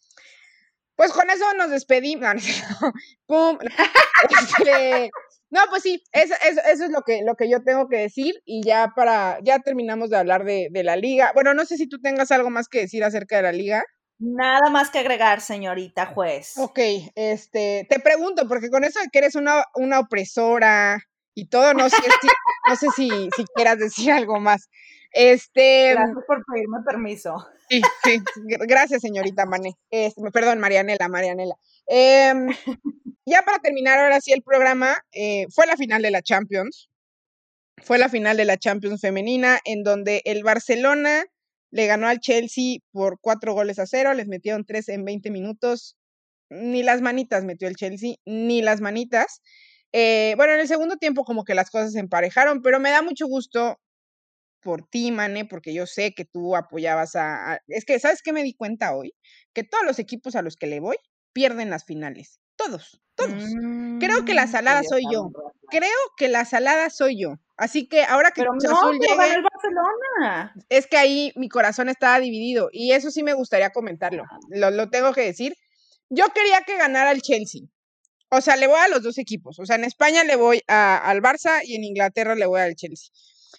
pues con eso nos despedimos. <laughs> ¡Pum! <laughs> Este, no, pues sí, eso, es lo que, lo que yo tengo que decir y ya para, ya terminamos de hablar de, de, la liga. Bueno, no sé si tú tengas algo más que decir acerca de la liga. Nada más que agregar, señorita juez. Ok, este, te pregunto, porque con eso de que eres una, una opresora y todo, no sé si, <laughs> no sé si, si quieras decir algo más. Este. Gracias por pedirme permiso. Sí, sí. Gracias, señorita Mané. Este, perdón, Marianela, Marianela. Em, <laughs> ya para terminar ahora sí el programa, eh, fue la final de la Champions. Fue la final de la Champions femenina, en donde el Barcelona le ganó al Chelsea por cuatro goles a cero, les metieron tres en 20 minutos. Ni las manitas metió el Chelsea, ni las manitas. Eh, bueno, en el segundo tiempo como que las cosas se emparejaron, pero me da mucho gusto por ti, Mane, porque yo sé que tú apoyabas a, Es que, ¿sabes qué me di cuenta hoy? Que todos los equipos a los que le voy pierden las finales. Todos, todos. Creo que la mm, salada soy yo. Creo que la salada soy yo. Así que ahora que pero no, Azul llegue, el Barcelona. Es que ahí mi corazón estaba dividido y eso sí me gustaría comentarlo. Lo, lo tengo que decir. Yo quería que ganara el Chelsea. O sea, le voy a los dos equipos. O sea, en España le voy a, al Barça y en Inglaterra le voy al Chelsea.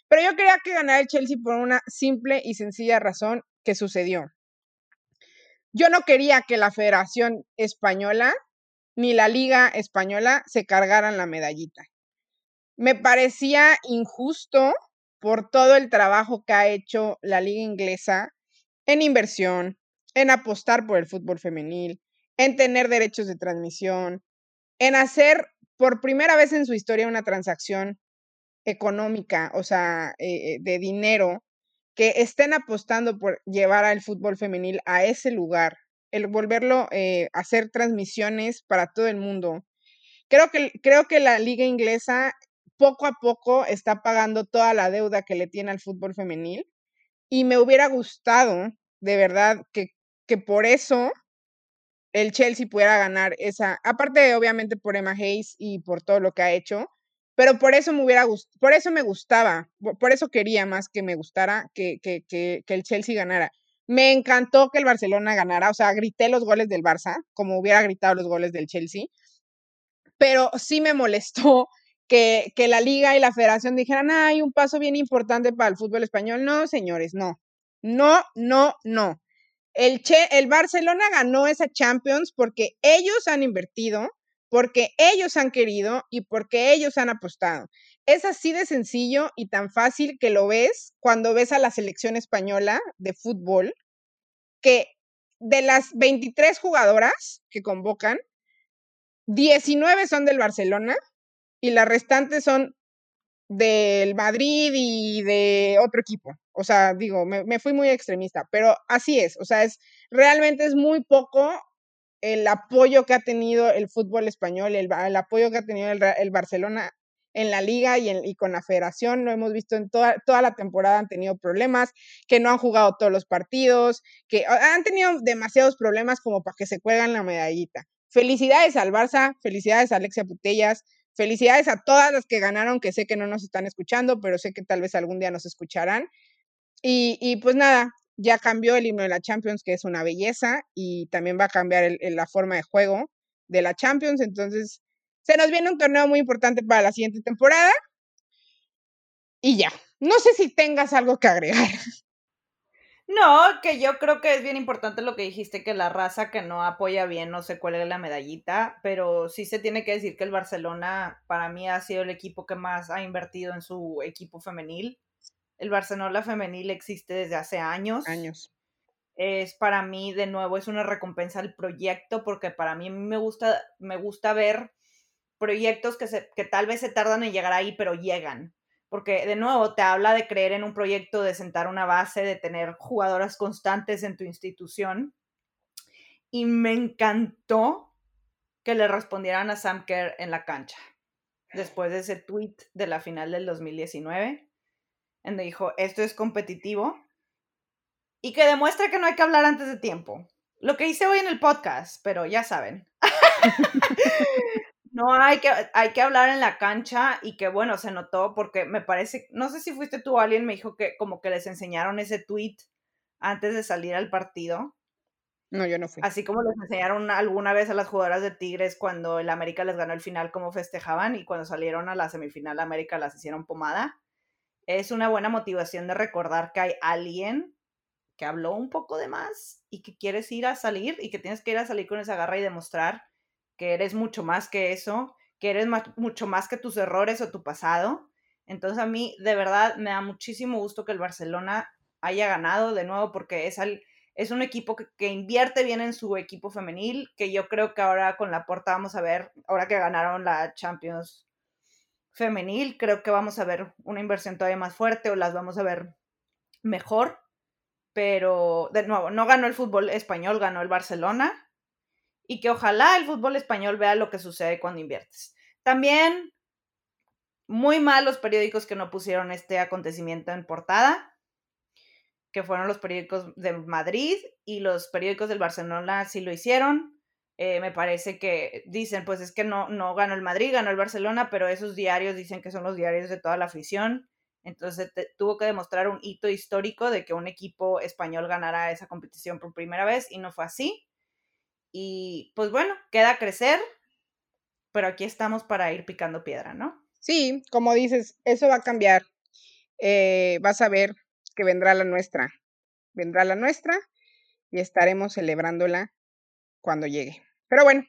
Pero yo quería que ganara el Chelsea por una simple y sencilla razón que sucedió. Yo no quería que la Federación Española ni la Liga Española se cargaran la medallita. Me parecía injusto por todo el trabajo que ha hecho la Liga Inglesa en inversión, en apostar por el fútbol femenil, en tener derechos de transmisión, en hacer por primera vez en su historia una transacción económica, o sea, eh, de dinero, que estén apostando por llevar al fútbol femenil a ese lugar, el volverlo eh, hacer transmisiones para todo el mundo. Creo que, creo que la liga inglesa poco a poco está pagando toda la deuda que le tiene al fútbol femenil y me hubiera gustado, de verdad, que, que por eso el Chelsea pudiera ganar esa, aparte obviamente por Emma Hayes y por todo lo que ha hecho, pero por eso me hubiera por eso me gustaba, por eso quería más que me gustara que, que, que, que, el Chelsea ganara. Me encantó que el Barcelona ganara, o sea, grité los goles del Barça, como hubiera gritado los goles del Chelsea, pero sí me molestó <laughs> que, que la liga y la federación dijeran, hay un paso bien importante para el fútbol español. No, señores, no, no, no, no. El, el Barcelona ganó esa Champions porque ellos han invertido, porque ellos han querido y porque ellos han apostado. Es así de sencillo y tan fácil que lo ves cuando ves a la selección española de fútbol, que de las 23 jugadoras que convocan, 19 son del Barcelona y las restantes son del Madrid y de otro equipo. O sea, digo, me, fui muy extremista, pero así es. O sea, es realmente es muy poco el apoyo que ha tenido el fútbol español, el, el apoyo que ha tenido el Barcelona en la liga y, y, con la federación. Lo hemos visto en toda, toda la temporada, han tenido problemas, que no han jugado todos los partidos, que han tenido demasiados problemas como para que se cuelgan la medallita. Felicidades al Barça, felicidades a Alexia Putellas, felicidades a todas las que ganaron, que sé que no nos están escuchando, pero sé que tal vez algún día nos escucharán. Y, y pues nada, ya cambió el himno de la Champions, que es una belleza, y también va a cambiar la forma de juego de la Champions. Entonces, se nos viene un torneo muy importante para la siguiente temporada. Y ya, no sé si tengas algo que agregar. No, que yo creo que es bien importante lo que dijiste, que la raza que no apoya bien no se cuelgue la medallita, pero sí se tiene que decir que el Barcelona para mí ha sido el equipo que más ha invertido en su equipo femenil. El Barcelona femenil existe desde hace años. Años. Es para mí, de nuevo, es una recompensa al proyecto, porque para mí me gusta, me gusta ver proyectos que, se, que tal vez se tardan en llegar ahí, pero llegan porque de nuevo te habla de creer en un proyecto, de sentar una base, de tener jugadoras constantes en tu institución. Y me encantó que le respondieran a Sam Kerr en la cancha, después de ese tweet de la final del 2019, en donde dijo, esto es competitivo, y que demuestra que no hay que hablar antes de tiempo. Lo que hice hoy en el podcast, pero ya saben. <laughs> <laughs> No, hay que, hay que hablar en la cancha y que bueno, se notó porque me parece, no sé si fuiste tú o alguien me dijo que como que les enseñaron ese tweet antes de salir al partido. No, yo no fui. Así como les enseñaron alguna vez a las jugadoras de Tigres cuando el América les ganó el final, cómo festejaban y cuando salieron a la semifinal América las hicieron pomada. Es una buena motivación de recordar que hay alguien que habló un poco de más y que quieres ir a salir y que tienes que ir a salir con esa garra y demostrar que eres mucho más que eso, que eres mucho más que tus errores o tu pasado. Entonces a mí de verdad me da muchísimo gusto que el Barcelona haya ganado de nuevo porque es, al, es un equipo que, que, invierte bien en su equipo femenil, que yo creo que ahora con la porta vamos a ver, ahora que ganaron la Champions femenil, creo que vamos a ver una inversión todavía más fuerte o las vamos a ver mejor. Pero de nuevo, no ganó el fútbol español, ganó el Barcelona y que ojalá el fútbol español vea lo que sucede cuando inviertes. También muy mal los periódicos que no pusieron este acontecimiento en portada, que fueron los periódicos de Madrid y los periódicos del Barcelona sí lo hicieron. Eh, me parece que dicen, pues es que no, no ganó el Madrid, ganó el Barcelona, pero esos diarios dicen que son los diarios de toda la afición. Entonces tuvo que demostrar un hito histórico de que un equipo español ganara esa competición por primera vez y no fue así. Y pues bueno, queda crecer, pero aquí estamos para ir picando piedra, ¿no? Sí, como dices, eso va a cambiar. Eh, vas a ver que vendrá la nuestra. Vendrá la nuestra y estaremos celebrándola cuando llegue. Pero bueno,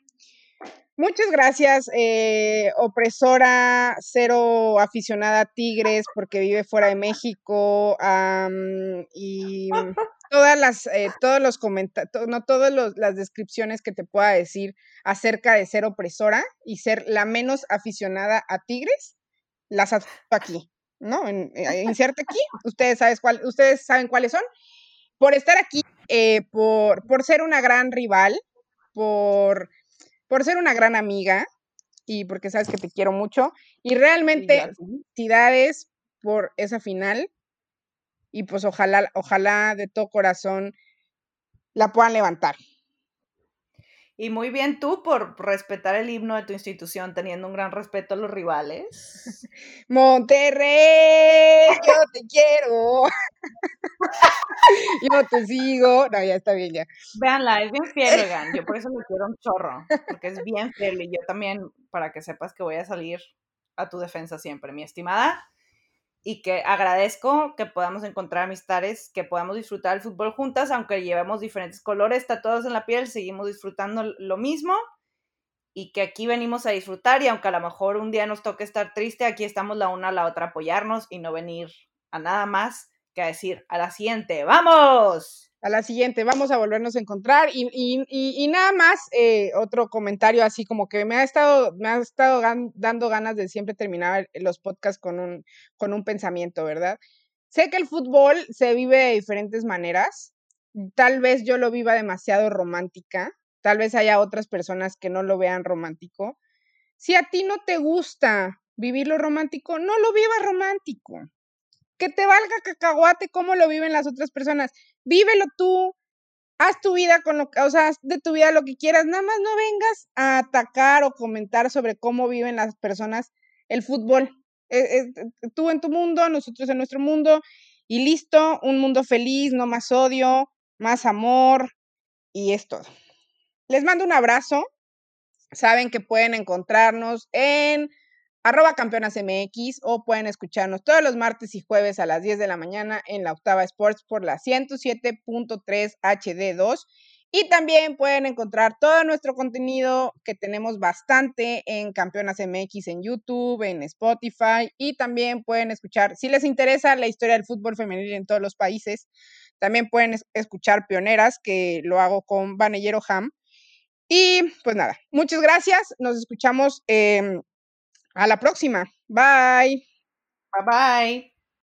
muchas gracias, eh, opresora, cero aficionada a Tigres porque vive fuera de México um, y <laughs> todas las, eh, todos los comentarios, no todas las descripciones que te pueda decir acerca de ser opresora y ser la menos aficionada a tigres, las aquí, ¿no? En, eh, inserte aquí, ustedes, sabes cuál, ustedes saben cuáles son. Por estar aquí, eh, por, por ser una gran rival, por, por ser una gran amiga y porque sabes que te quiero mucho. Y realmente, felicidades por esa final y pues ojalá, ojalá de todo corazón la puedan levantar. Y muy bien tú por respetar el himno de tu institución, teniendo un gran respeto a los rivales. <laughs> Monterrey, yo te quiero. <laughs> yo te sigo. No, ya está bien, ya. Véanla, es bien fiel, <laughs> oigan. Yo por eso me quiero un chorro, porque es bien fiel. Y yo también, para que sepas que voy a salir a tu defensa siempre, mi estimada y que agradezco que podamos encontrar amistades, que podamos disfrutar el fútbol juntas, aunque llevemos diferentes colores tatuados en la piel, seguimos disfrutando lo mismo y que aquí venimos a disfrutar y aunque a lo mejor un día nos toque estar triste, aquí estamos la una a la otra apoyarnos y no venir a nada más que a decir a la siguiente, ¡vamos! A la siguiente, vamos a volvernos a encontrar. Y, y, y, nada más, eh, otro comentario así como que me ha estado, me ha estado dando ganas de siempre terminar los podcasts con un, con un pensamiento, ¿verdad? Sé que el fútbol se vive de diferentes maneras. Tal vez yo lo viva demasiado romántica, tal vez haya otras personas que no lo vean romántico. Si a ti no te gusta vivir lo romántico, no lo vivas romántico. Que te valga cacahuate cómo lo viven las otras personas. Vívelo tú, haz tu vida con lo o sea, haz de tu vida lo que quieras, nada más no vengas a atacar o comentar sobre cómo viven las personas el fútbol. E, e, tú en tu mundo, nosotros en nuestro mundo, y listo, un mundo feliz, no más odio, más amor, y es todo. Les mando un abrazo. Saben que pueden encontrarnos en arroba campeonas MX o pueden escucharnos todos los martes y jueves a las 10 de la mañana en la Octava Sports por la 107.3 HD2. Y también pueden encontrar todo nuestro contenido que tenemos bastante en Campeonas MX en YouTube, en Spotify y también pueden escuchar, si les interesa la historia del fútbol femenil en todos los países, también pueden escuchar Pioneras, que lo hago con Vanellero Ham. Y pues nada, muchas gracias. Nos escuchamos em, a la próxima. Bye. Bye bye.